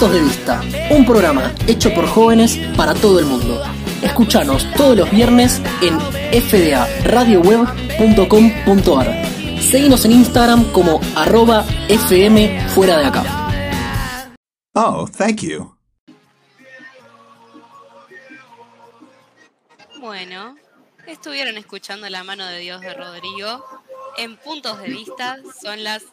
Puntos de Vista, un programa hecho por jóvenes para todo el mundo. Escúchanos todos los viernes en fdaradioweb.com.ar. Seguimos en Instagram como arroba fm fuera de acá. Oh, thank you. Bueno, estuvieron escuchando La mano de Dios de Rodrigo. En puntos de vista son las.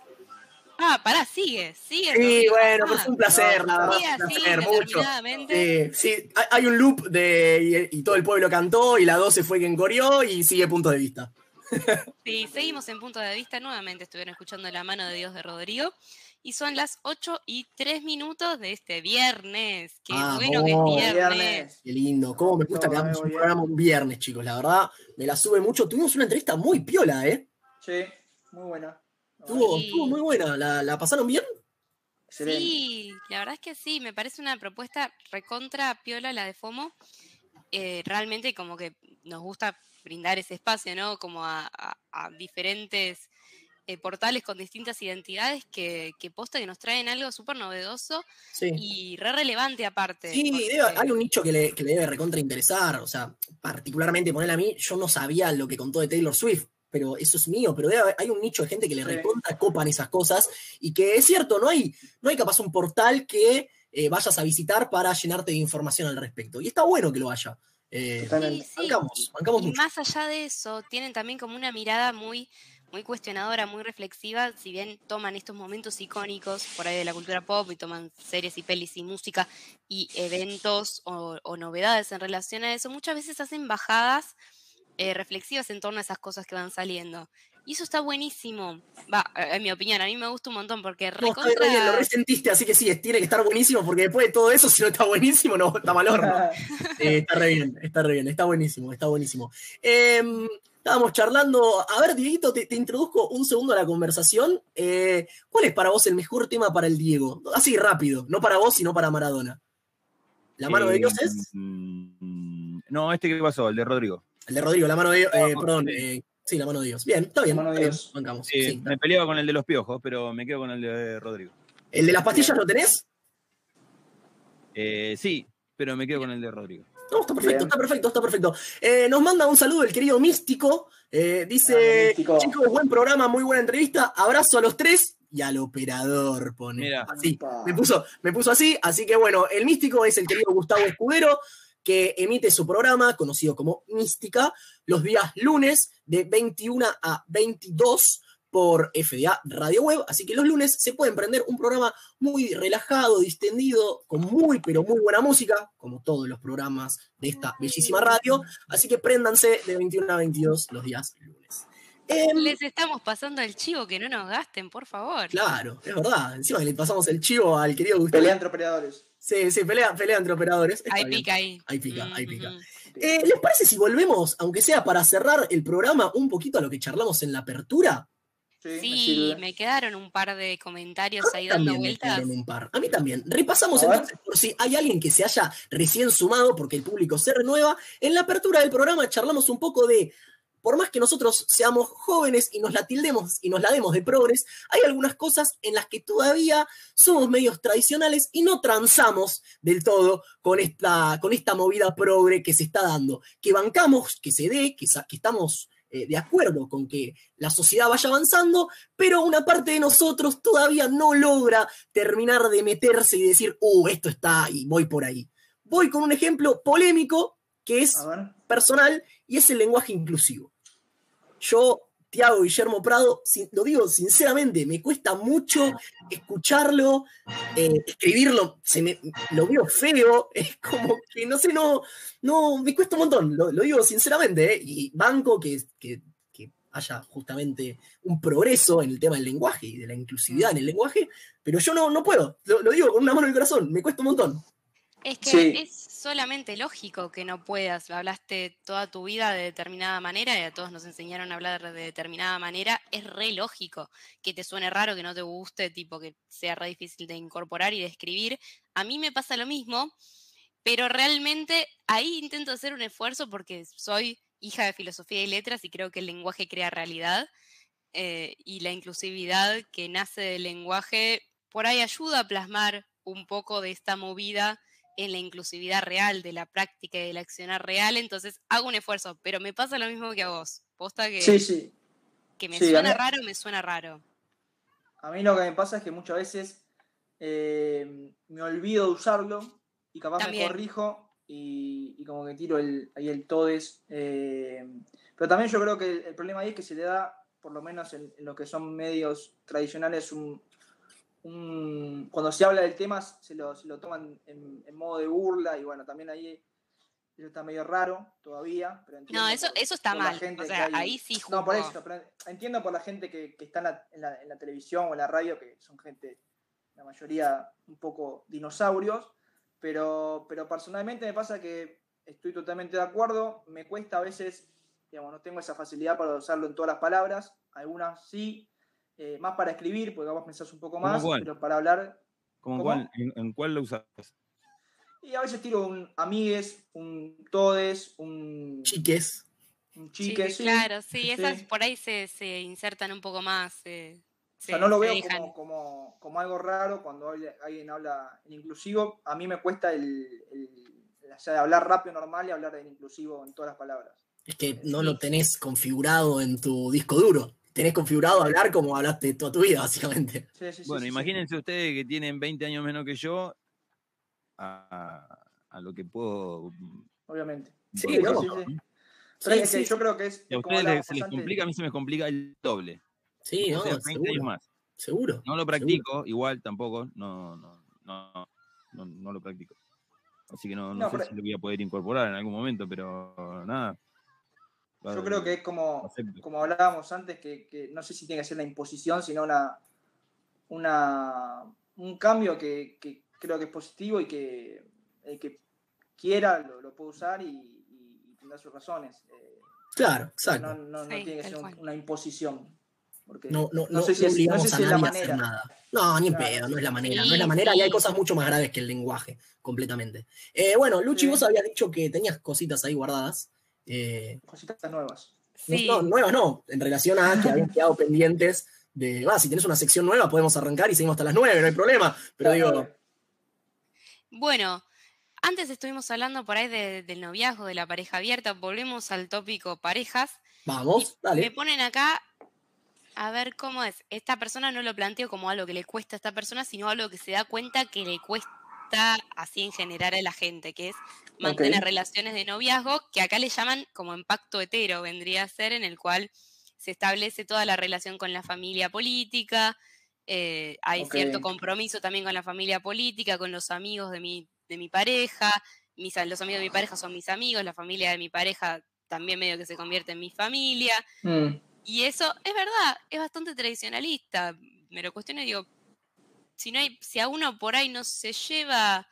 Ah, pará, sigue, sigue. Sí, bueno, pero fue un placer, la verdad. sigue Un placer, mucho. determinadamente. Sí, hay- un loop de. Y, y todo el pueblo cantó, y la 12 fue quien corrió, y sigue punto de vista. Sí, seguimos en punto de vista. Nuevamente estuvieron escuchando La mano de Dios de Rodrigo. Y son las 8 y 3 minutos de este viernes. Qué Ah, bueno que es viernes. Qué lindo, cómo me gusta que hagamos un programa un viernes, chicos. La verdad, me la sube mucho. Tuvimos una entrevista muy piola, ¿eh? Sí, muy buena. Estuvo, Sí. muy buena. ¿La, la pasaron bien? Sí, la verdad es que sí, me parece una propuesta recontra piola la de FOMO. Eh, realmente como que nos gusta brindar ese espacio, ¿no? Como a, a- a diferentes eh, portales con distintas identidades que, que posta que nos traen algo súper novedoso Sí. y re relevante aparte. Sí, porque- debe- hay un nicho que le, que le debe recontra interesar. O sea, particularmente poner a mí, yo no sabía lo que contó de Taylor Swift, pero eso es mío. Pero hay un nicho de gente que le Sí. copan esas cosas. Y que es cierto, no hay, no hay capaz un portal que eh, vayas a visitar para llenarte de información al respecto. Y está bueno que lo haya. Eh, Totalmente. Sí, sí. bancamos, bancamos Y mucho. más allá de eso, tienen también como una mirada muy, muy cuestionadora, muy reflexiva, si bien toman estos momentos icónicos por ahí de la cultura pop y toman series y pelis y música y eventos o, o novedades en relación a eso, muchas veces hacen bajadas eh, reflexivas en torno a esas cosas que van saliendo. Y eso está buenísimo. Va, en mi opinión, a mí me gusta un montón porque No, está re bien, lo recontra- resentiste, así que sí, es- tiene que estar buenísimo, porque después de todo eso, si no está buenísimo, no, está mal horno. Eh, está re bien, está re bien, está buenísimo, está buenísimo. Em, estábamos charlando. A ver, Dieguito, te, te introduzco un segundo a la conversación. Eh, ¿Cuál es para vos el mejor tema para el Diego? Así rápido, no para vos, sino para Maradona. ¿La mano de Eh, Dios es? mm, No, este que pasó, el de Rodrigo. El de Rodrigo, la mano de Dios. eh, perdón, eh, sí, la mano de Dios. Bien, está bien. La mano de Dios. bancamos, Sí, sí. Me peleaba con el de los piojos, pero me quedo con el de Rodrigo. ¿El de las pastillas lo tenés? Eh, sí, pero me quedo con el de Rodrigo. No, está perfecto, Bien. está perfecto, está perfecto. Eh, nos manda un saludo el querido Místico. eh, dice, Místico. chicos, buen programa, muy buena entrevista. Abrazo a los tres y al operador, pone. Mira. Así, me puso, me puso así. Así que bueno, el Místico es el querido Gustavo Escudero, que emite su programa, conocido como Mística, los días lunes de 21 a 22 por FDA Radio Web. Así que los lunes se pueden prender un programa muy relajado, distendido, con muy, pero muy buena música, como todos los programas de esta bellísima radio. Así que préndanse de 21 a 22 los días lunes. Em, Les estamos pasando el chivo, que no nos gasten, por favor. claro, es verdad. Encima le pasamos el chivo al querido Gustavo. Pelea entre operadores. Sí, sí, pelea, pelea entre operadores. Ahí pica ahí. Ahí pica, ahí pica. Ujú. Eh, ¿Les parece si volvemos, aunque sea para cerrar el programa, un poquito a lo que charlamos en la apertura? Sí, me Sí, me quedaron un par de comentarios A mí ahí dando también me vueltas. quedaron un par. A mí también. Repasamos entonces por si hay alguien que se haya recién sumado, porque el público se renueva. En la apertura del programa charlamos un poco de, por más que nosotros seamos jóvenes y nos la tildemos y nos la demos de progres, hay algunas cosas en las que todavía somos medios tradicionales y no transamos del todo con esta, con esta movida progre que se está dando. Que bancamos, que se dé, que, que estamos eh, de acuerdo con que la sociedad vaya avanzando, pero una parte de nosotros todavía no logra terminar de meterse y decir, uh, esto está y voy por ahí. Voy con un ejemplo polémico que es personal y es el lenguaje inclusivo. Yo, Tiago Guillermo Prado, lo digo sinceramente, me cuesta mucho escucharlo, eh, escribirlo, se me, lo veo feo, es como que no sé, no, no, me cuesta un montón, lo, lo digo sinceramente, eh, y banco que, que- que haya justamente un progreso en el tema del lenguaje y de la inclusividad en el lenguaje, pero yo no, no puedo, lo, lo digo con una mano en el corazón, me cuesta un montón. Es que Sí. es solamente lógico que no puedas. Hablaste toda tu vida de determinada manera y a todos nos enseñaron a hablar de determinada manera. Es re lógico que te suene raro, que no te guste, tipo que sea re difícil de incorporar y de escribir. A mí me pasa lo mismo, pero realmente ahí intento hacer un esfuerzo porque soy hija de filosofía y letras y creo que el lenguaje crea realidad eh, y la inclusividad que nace del lenguaje por ahí ayuda a plasmar un poco de esta movida en la inclusividad real, de la práctica y del accionar real, entonces hago un esfuerzo, pero me pasa lo mismo que a vos. Posta que, Sí, sí. que me sí, suena mí- raro, me suena raro. A mí lo que me pasa es que muchas veces eh, me olvido de usarlo y capaz También. me corrijo y, y como que tiro el, ahí el todes. eh, pero también yo creo que el, el problema ahí es que se le da, por lo menos en, en lo que son medios tradicionales, un, un- cuando se habla del tema se lo, se lo toman en, en modo de burla y bueno, también ahí eso está medio raro todavía. Pero No, eso, por- eso está mal. gente O que sea, hay- ahí sí no, por eso, pero entiendo por la gente que, que está en la, en la- en la televisión o en la radio, que son gente, la mayoría un poco dinosaurios, pero, pero personalmente me pasa que estoy totalmente de acuerdo, me cuesta a veces, digamos, no tengo esa facilidad para usarlo en todas las palabras, algunas sí, eh, más para escribir, porque vos pensás un poco ¿Cómo más, cuál? pero para hablar, ¿Cómo ¿Cómo? cuál? ¿En, en cuál lo usas? y a veces tiro un amigues, un todes, un, Chiques. un Sí, chique, sí. claro, sí, esas por ahí se, se insertan un poco más. se- O sea, se- no lo se veo como, como, como algo raro cuando alguien habla en inclusivo. A mí me cuesta el, el- o sea, hablar rápido normal y hablar en inclusivo en todas las palabras. Es que no lo tenés configurado en tu disco duro. Tenés configurado hablar como hablaste toda tu vida, básicamente. Sí, sí, sí, Bueno, sí, sí. imagínense ustedes que tienen 20 años menos que yo a, a lo que puedo. Obviamente. Sí, no, sí, decir, sí. ¿no? Pero Sí, es que sí, yo creo que es. Y a ustedes les- se les complica, a mí se me complica el doble. Sí, o no, sea, 20 años más. Seguro. No lo practico, igual tampoco, no, no, no, no, no lo practico. Así que no, no No, sé pero- si lo voy a poder incorporar en algún momento, pero nada. Yo creo que es como, como hablábamos antes, que, que no sé si tiene que ser una imposición, sino una, una un cambio que, que creo que es positivo y que el que quiera lo, lo puede usar y, y- y tendrá sus razones. Eh, Claro, no, exacto. no, no Sí, tiene que ser un- una imposición. Porque No, no, no, sé si no es, no sé si a es la manera. nada. No, ni en Claro. pedo, no es la manera. No es Sí, la manera y hay sí. cosas mucho más graves que el lenguaje, completamente. Eh, bueno, Luchi, Sí. vos habías dicho que tenías cositas ahí guardadas. Eh, Cositas nuevas. no- Sí. no, nuevas no, en relación a que habían quedado pendientes de, va, si tenés una sección nueva podemos arrancar y seguimos hasta las nueve, no hay problema. Pero digo, Bueno, antes estuvimos hablando por ahí de- del noviazgo, de la pareja abierta. Volvemos al tópico parejas. vamos, Me dale. ponen acá a ver cómo es. Esta persona no lo planteo como algo que le cuesta a esta persona, sino algo que se da cuenta que le cuesta así en general a la gente, que es mantener relaciones de noviazgo, que acá le llaman como impacto hetero, vendría a ser, en el cual se establece toda la relación con la familia política, eh, hay cierto compromiso también con la familia política, con los amigos de mi, de mi pareja, mis, los amigos de mi pareja son mis amigos, la familia de mi pareja también medio que se convierte en mi familia, Mm, y eso es verdad, es bastante tradicionalista. Me lo cuestiono y digo, si no hay, si a uno por ahí no se lleva,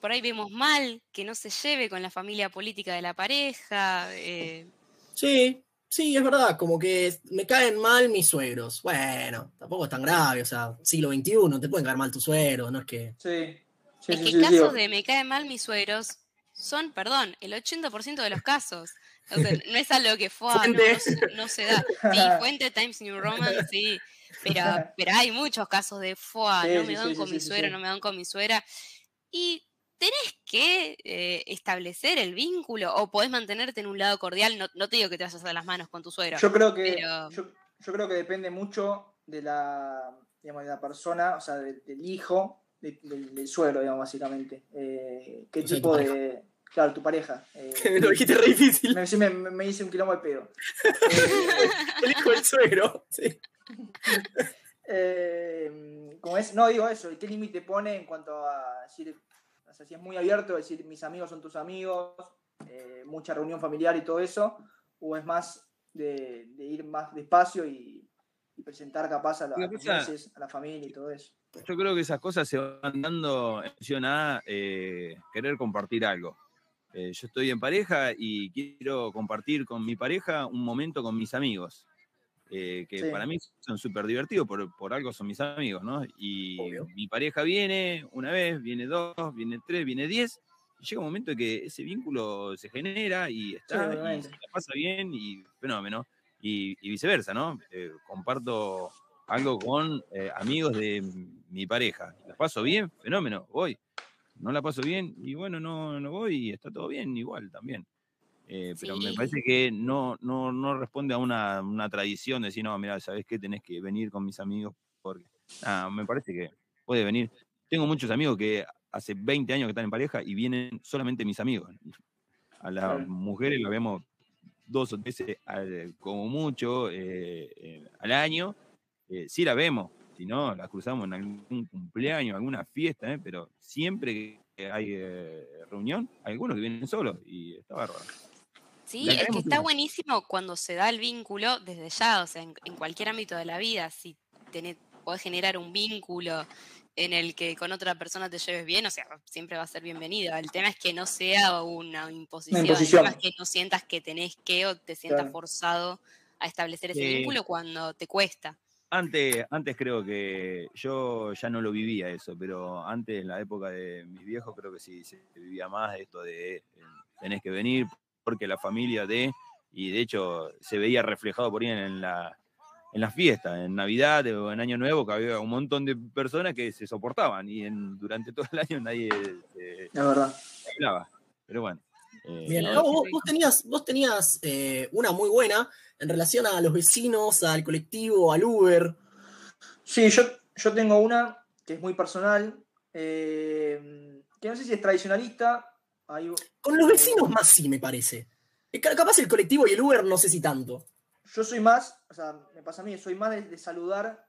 por ahí vemos mal que no se lleve con la familia política de la pareja. eh, Sí, sí, es verdad, como que me caen mal mis suegros. Bueno, tampoco es tan grave, o sea, siglo XXI, te pueden caer mal tus suegros, no es que... sí. Sí, es sí, que sí, sí. casos de me caen mal mis suegros son, perdón, el 80% de los casos. O sea, no es algo que fue, no, Fuente. no se- no se da. Sí, fuente Times New Roman, sí. Pero, pero hay muchos casos de FOA, Sí, no sí, me dan sí, con sí, mi sí. no me dan con mi suegra. Y tenés que eh, establecer el vínculo o podés mantenerte en un lado cordial. No, no te digo que te vayas a dar las manos con tu suegro. Yo creo que pero- yo, yo creo que depende mucho de la digamos, de la persona, o sea, de- del hijo, de- del, del suegro, digamos, básicamente. Eh, ¿Qué O sea, tipo de. Claro, tu pareja. eh, Lo dijiste re difícil, me, sí, me, me- hice un quilombo de pedo. El hijo del suegro. Sí. eh, como es, no digo eso, ¿qué límite pone en cuanto a decir, o sea, si es muy abierto, decir mis amigos son tus amigos, eh, mucha reunión familiar y todo eso, o es más de, de ir más despacio y, y presentar capaz a, la, a a familia y todo eso. Yo creo que esas cosas se van dando en función a eh, querer compartir algo. Eh, yo estoy en pareja y quiero compartir con mi pareja un momento con mis amigos, eh, que Sí. para mí son súper divertidos, por, por algo son mis amigos, ¿no? Y Obvio. mi pareja viene una vez, viene dos, viene tres, viene diez, y llega un momento en que ese vínculo se genera y está, y obviamente. se la pasa bien y fenómeno, y, y viceversa, ¿no? Eh, comparto algo con eh, amigos de mi pareja. ¿La paso bien? Fenómeno, voy. No la paso bien y bueno, no, no voy y está todo bien igual también. Eh, pero me parece que no, no, no responde a una, una tradición de decir, no, mira, ¿sabes qué? Tenés que venir con mis amigos porque... Me parece que puede venir. Tengo muchos amigos que hace 20 años que están en pareja y vienen solamente mis amigos. A las mujeres las vemos dos o tres al- como mucho eh, eh, al año. Eh, sí la vemos, si no, la cruzamos en algún cumpleaños, alguna fiesta, ¿eh? pero siempre que hay eh, reunión, hay algunos que vienen solos y está bárbaro. Sí, es que está buenísimo cuando se da el vínculo desde ya, o sea, en, en cualquier ámbito de la vida, si tenés, podés generar un vínculo en el que con otra persona te lleves bien, o sea, siempre va a ser bienvenido. El tema es que no sea una imposición, el imposición. tema es que no sientas que tenés que o te sientas Claro. forzado a establecer ese vínculo cuando te cuesta. Antes, antes creo que yo ya no lo vivía eso, pero antes en la época de mis viejos creo que sí se vivía más esto de tenés que venir porque la familia de, y de hecho se veía reflejado por ahí en la, en las fiestas, en Navidad o en Año Nuevo, que había un montón de personas que se soportaban y en- durante todo el año nadie eh, Es verdad. hablaba. Pero bueno. eh, Bien, vos tenías, vos tenías eh, una muy buena en relación a los vecinos, al colectivo, al Uber. Sí, yo, yo tengo una que es muy personal, eh, que no sé si es tradicionalista. Hay- Con los vecinos más sí, me parece. Eh, ca- Capaz el colectivo y el Uber no sé si tanto. yo soy más, o sea, me pasa a mí, soy más de, de saludar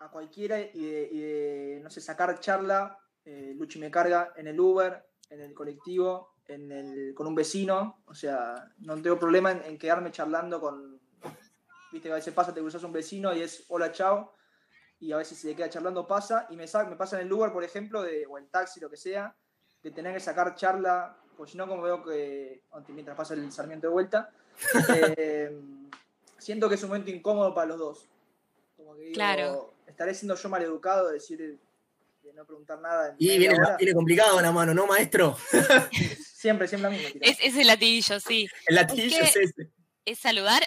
a cualquiera y de, y de, no sé, sacar charla, eh, Luchi me carga en el Uber, en el colectivo, en el, con un vecino, o sea, no tengo problema en, en quedarme charlando con, viste que a veces pasa, te cruzas un vecino y es hola, chao, y a veces si se queda charlando pasa, y me pasa en el Uber, por ejemplo, de, o en taxi, lo que sea, de tener que sacar charla, porque si no, como veo que, mientras pasa el Sarmiento de vuelta, eh, siento que es un momento incómodo para los dos. Como que digo, Claro. estaré siendo yo maleducado de decir de no preguntar nada. Y viene, viene complicado la mano, ¿no, maestro? Siempre, siempre la misma. Es, es el latillo, sí. El latillo que- es ese. Es saludar,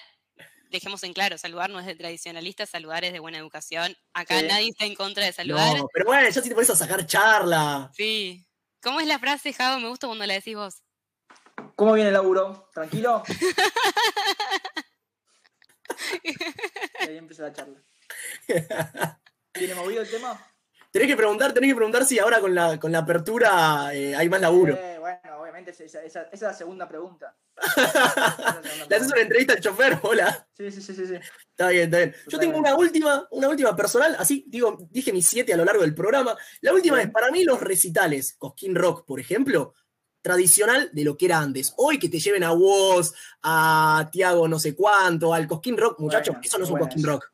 dejemos en claro, saludar no es de tradicionalista, saludar es de buena educación. Acá Sí. nadie está en contra de saludar. No, pero bueno, ya si te pones a sacar charla. Sí. ¿Cómo es la frase, Javo? Me gusta cuando la decís vos. ¿Cómo viene el laburo? ¿Tranquilo? y ahí empieza la charla. ¿Viene movido el tema? Tenés que preguntar, tenés que preguntar si ahora con la, con la apertura eh, hay más laburo. Eh, bueno, esa, esa- esa- esa es la segunda pregunta. Le haces una entrevista al chofer, hola. Sí, sí, sí, sí. sí. Está bien, está bien. Yo tengo una última, una última personal, así digo, dije mis siete a lo largo del programa. La última es, para mí, los recitales, Cosquín Rock, por ejemplo, tradicional de lo que era antes. Hoy que te lleven a vos, a Tiago no sé cuánto, al Cosquín Rock, muchachos, eso no es un buena Cosquín. Rock.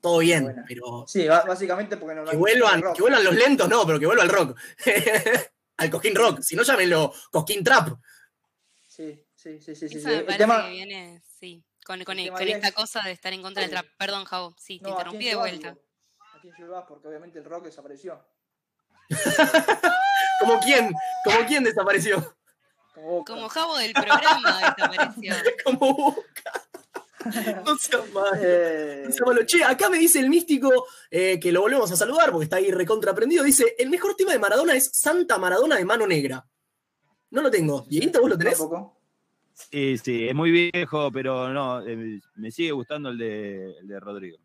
Todo bien, pero Sí, básicamente porque no que vuelvan, que vuelvan los lentos, no, pero que vuelva al rock. al Cosquín Rock, si no llámenlo Cosquín Trap. Sí, sí, sí, sí. sí, Eso sí. me El parece tema- que viene, sí, con, con, el tema con ahí esta es- cosa de estar en contra del trap. Perdón, Javo, sí, te No, ¿a interrumpí de vuelta. digo? ¿A quién llevas? Porque obviamente el rock desapareció. ¿Como quién? ¿Como quién desapareció? Como. Como Javo del programa desapareció. Como Boca. No seas malo. Eh, No malo. Che, acá me dice el místico eh, que lo volvemos a saludar porque está ahí recontra aprendido. Dice: el mejor tema de Maradona es Santa Maradona de mano negra. No lo tengo. Dieguito, ¿vos lo tenés? tampoco. Sí, sí, es muy viejo, pero no, eh, me sigue gustando el de, el de Rodrigo.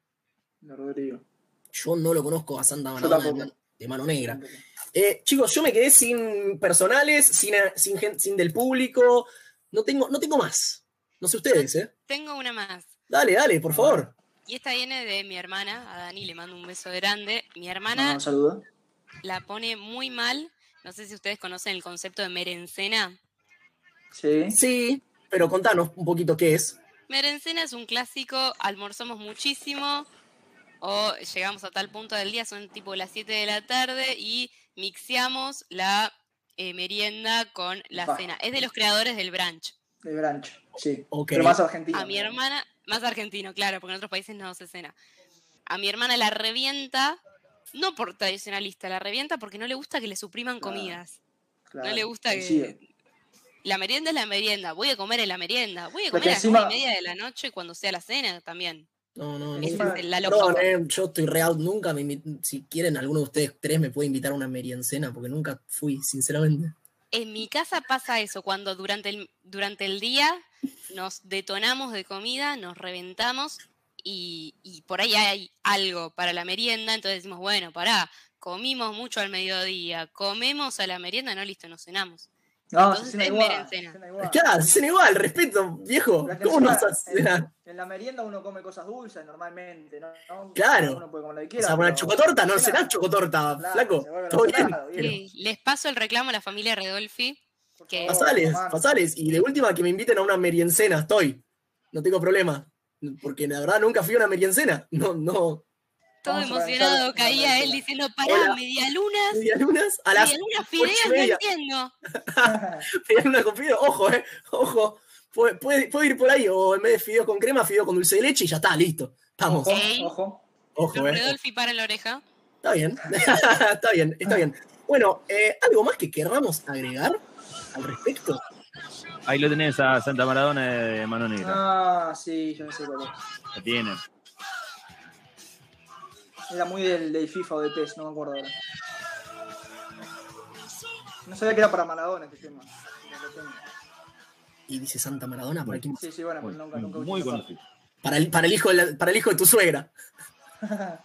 De Rodrigo. Yo no lo conozco a Santa Maradona de, mano negra. Eh, chicos, yo me quedé sin personales, sin, sin, sin del público. No tengo, no tengo más. No sé ustedes, ¿eh? Tengo una más. Dale, dale, por favor. Y esta viene de mi hermana, a Dani le mando un beso grande. Mi No, hermana un saludo. la pone muy mal. No sé si ustedes conocen el concepto de merencena. Sí. Sí, pero contanos un poquito qué es. Merencena es un clásico, almorzamos muchísimo o llegamos a tal punto del día, son tipo las 7 de la tarde y mixeamos la eh, merienda con la cena. Es de los creadores del brunch. De Branch. Sí. Pero más argentino. A mi hermana, más argentino, claro, porque en otros países no se cena. A mi hermana la revienta, no por tradicionalista, la revienta porque no le gusta que le supriman Claro. comidas. Claro, No le gusta que... La merienda es la merienda, voy a comer en la merienda, voy a Porque comer a las encima- media de la noche cuando sea la cena también. No, no, es Paco. eh, yo estoy real, nunca me Si quieren, alguno de ustedes tres me puede invitar a una meriendcena, porque nunca fui, sinceramente. En mi casa pasa eso, cuando durante el, durante el día nos detonamos de comida, nos reventamos y, por ahí hay algo para la merienda, entonces decimos, bueno, pará, comimos mucho al mediodía, comemos a la merienda, no, listo, nos cenamos. No, Entonces se cena es igual. merencena. se cena igual. Claro, se igual, respeto, viejo. ¿Cómo no vas a cenar? en, en la merienda uno come cosas dulces normalmente, ¿no? ¿no? Claro. Uno puede comer lo que O sea, una chocotorta, no cenás chocotorta, Claro, flaco. Todo bien. ensalada, bien. Sí, les paso el reclamo a la familia Redolfi. Que- Pasales, pasales. Y de última que me inviten a una meriendcena, estoy. No tengo problema. Porque la verdad nunca fui a una meriendcena. No, no. Todo emocionado caía él diciendo, pará, medialunas, Medialunas a las medialunas fideos, no media. entiendo. medialunas con fideo. Ojo, eh. Ojo. Puede, puede, puede ir por ahí. O en vez de fideo con crema, fideo con dulce de leche y ya está, listo. Vamos. Ojo, Ok. ojo. Ojo, eh. Redolfi para la oreja. Está bien. está bien, está bien. Bueno, eh, ¿algo más que querramos agregar al respecto? Ahí lo tenés a Santa Maradona de Mano Negra. Ah, sí, yo no sé cuál es. Lo tiene. Era muy del, del FIFA o de PES, no me acuerdo ahora. No sabía que era para Maradona este tema. Y dice Santa Maradona por aquí. Sí, sí, bueno, pues nunca, nunca muy conocido. Para el, para el, hijo, de la- para el hijo de tu suegra.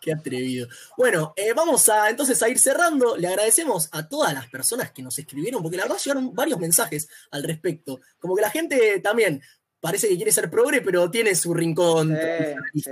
Qué atrevido. Bueno, eh, vamos a entonces a ir cerrando. Le agradecemos a todas las personas que nos escribieron, porque la verdad llegaron varios mensajes al respecto. Como que la gente también parece que quiere ser progre, pero tiene su rincón. Sí, sí.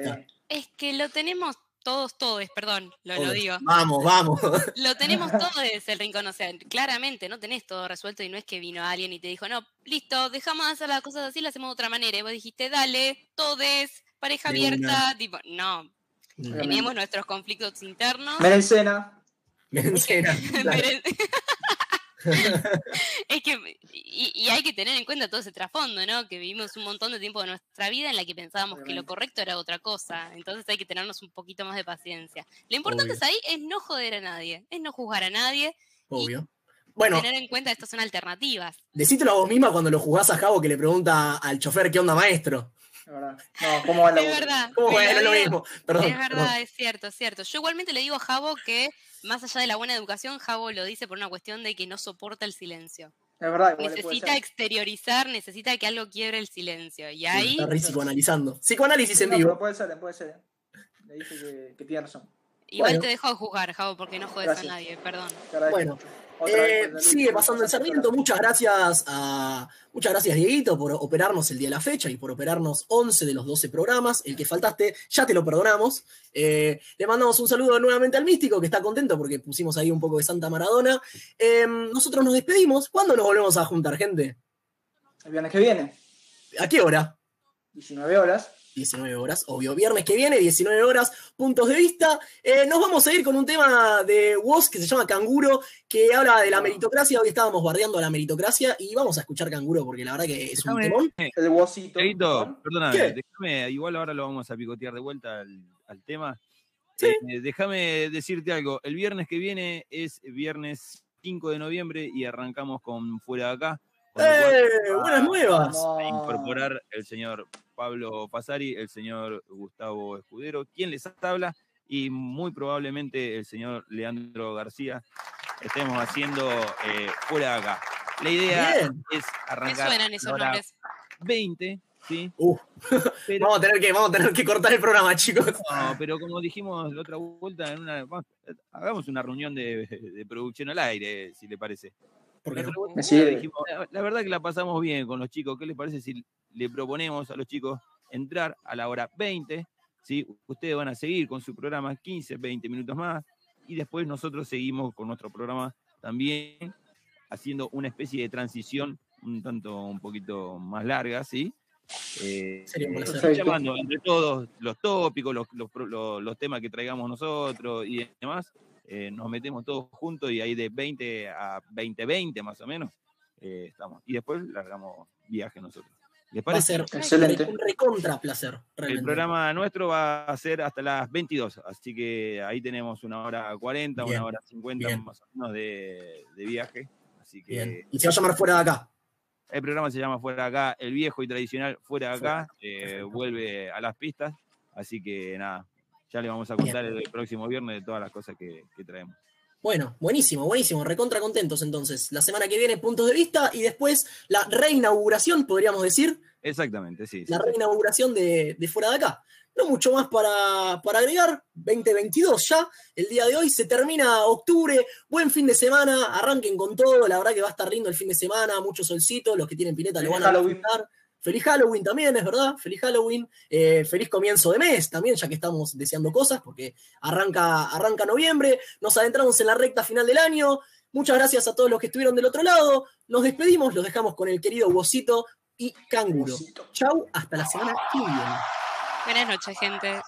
Es que lo tenemos todos, todos, perdón, lo, lo digo. Vamos, vamos. Lo tenemos todos el rincón, o sea, claramente no tenés todo resuelto y no es que vino alguien y te dijo, no, listo, dejamos de hacer las cosas así, las hacemos de otra manera. Y vos dijiste, dale, todes, pareja De abierta, tipo, no, Obviamente. teníamos nuestros conflictos internos. Merencena. Berencena, claro. Es que, y, y hay que tener en cuenta todo ese trasfondo, ¿no? Que vivimos un montón de tiempo de nuestra vida en la que pensábamos que lo correcto era otra cosa. Entonces hay que tenernos un poquito más de paciencia. Lo importante Obvio. es ahí es no joder a nadie, es no juzgar a nadie, Obvio. Bueno, tener en cuenta que estas son alternativas. decítelo a vos misma cuando lo jugás a Javo que le pregunta al chofer qué onda maestro. Es verdad. No, ¿cómo va la Es verdad. ¿Cómo me bueno, lo es lo mismo? Perdón. Es verdad, perdón. es cierto, es cierto. Yo igualmente le digo a Javo que, más allá de la buena educación, Javo lo dice por una cuestión de que no soporta el silencio. Es verdad, igual le puede Necesita ser. exteriorizar, necesita que algo quiebre el silencio. Y ahí, Está re psicoanalizando. Psicoanálisis en No, vivo. puede ser, puede ser. Le dije que, que tiene razón. igual Bueno. te dejo de juzgar, Javo, porque no jodes Gracias. a nadie, perdón. Te agradezco Bueno, Eh, sigue pasando el Sarmiento. Muchas gracias a. Muchas gracias, Dieguito, por operarnos el día de la fecha y por operarnos 11 de los 12 programas. El que faltaste, ya te lo perdonamos. Eh, le mandamos un saludo nuevamente al místico, que está contento porque pusimos ahí un poco de Santa Maradona. Eh, nosotros nos despedimos. ¿Cuándo nos volvemos a juntar, gente? El viernes que viene, ¿A qué hora? 19 horas. 19 horas, obvio. Viernes que viene, 19 horas, puntos de vista. Eh, nos vamos a ir con un tema de Woz que se llama Canguro, que habla de la meritocracia. Hoy estábamos bardeando a la meritocracia y vamos a escuchar Canguro porque la verdad que es un temón. El. Dieguito, perdóname, igual ahora lo vamos a picotear de vuelta al, al tema. Sí. Eh, déjame decirte algo. El viernes que viene es viernes 5 de noviembre y arrancamos con Fuera de Acá. cual ¡Eh! ¡Buenas nuevas! A incorporar el señor Pablo Pasari, el señor Gustavo Escudero, quien les habla, y muy probablemente el señor Leandro García. Estemos haciendo eh, Fuera de Acá. La idea Bien. es arrancar suenan a esos hora nombres. 20, ¿sí? Uh, Pero, vamos, a tener que, vamos a tener que cortar el programa, chicos. no, pero como dijimos la otra vuelta, en una, vamos, hagamos una reunión de, de producción al aire, si le parece. Porque La otra vuelta Me sirve. dijimos, la, la verdad que la pasamos bien con los chicos. ¿Qué les parece si le proponemos a los chicos entrar a la hora 20? ¿sí? Ustedes van a seguir con su programa 15, 20 minutos más y después nosotros seguimos con nuestro programa también haciendo una especie de transición un tanto un poquito más larga, ¿sí? Eh, eh, llamando entre todos los tópicos, los, los- los temas que traigamos nosotros y demás, eh, nos metemos todos juntos y ahí de 20 a 20-20 más o menos eh, estamos. Y después largamos viaje nosotros. ¿Les va a parece? ser Excelente. un recontra placer. El programa nuestro va a ser hasta las 22, así que ahí tenemos una hora 40, Bien, una hora 50 bien. más o menos de, de viaje. Así que Bien. Y se va a llamar fuera de acá. El programa se llama Fuera de Acá, el viejo y tradicional Fuera de Acá, eh, vuelve a las pistas. Así que nada, ya le vamos a contar el, próximo viernes de todas las cosas que, traemos. Bueno, buenísimo, buenísimo. Recontra contentos entonces. La semana que viene, puntos de vista y después la reinauguración, podríamos decir. Exactamente, sí. La reinauguración de, de fuera de acá. No mucho más para, para, agregar. 2022 ya. El día de hoy se termina octubre. Buen fin de semana. Arranquen con todo. La verdad que va a estar lindo el fin de semana. Mucho solcito. Los que tienen pileta lo van a disfrutar. Feliz Halloween también, es verdad. Feliz Halloween. Eh, feliz comienzo de mes también, ya que estamos deseando cosas, porque arranca, arranca noviembre. Nos adentramos en la recta final del año. Muchas gracias a todos los que estuvieron del otro lado. Nos despedimos, los dejamos con el querido Bocito y Canguro. Chau, hasta la semana que viene. Buenas noches, gente.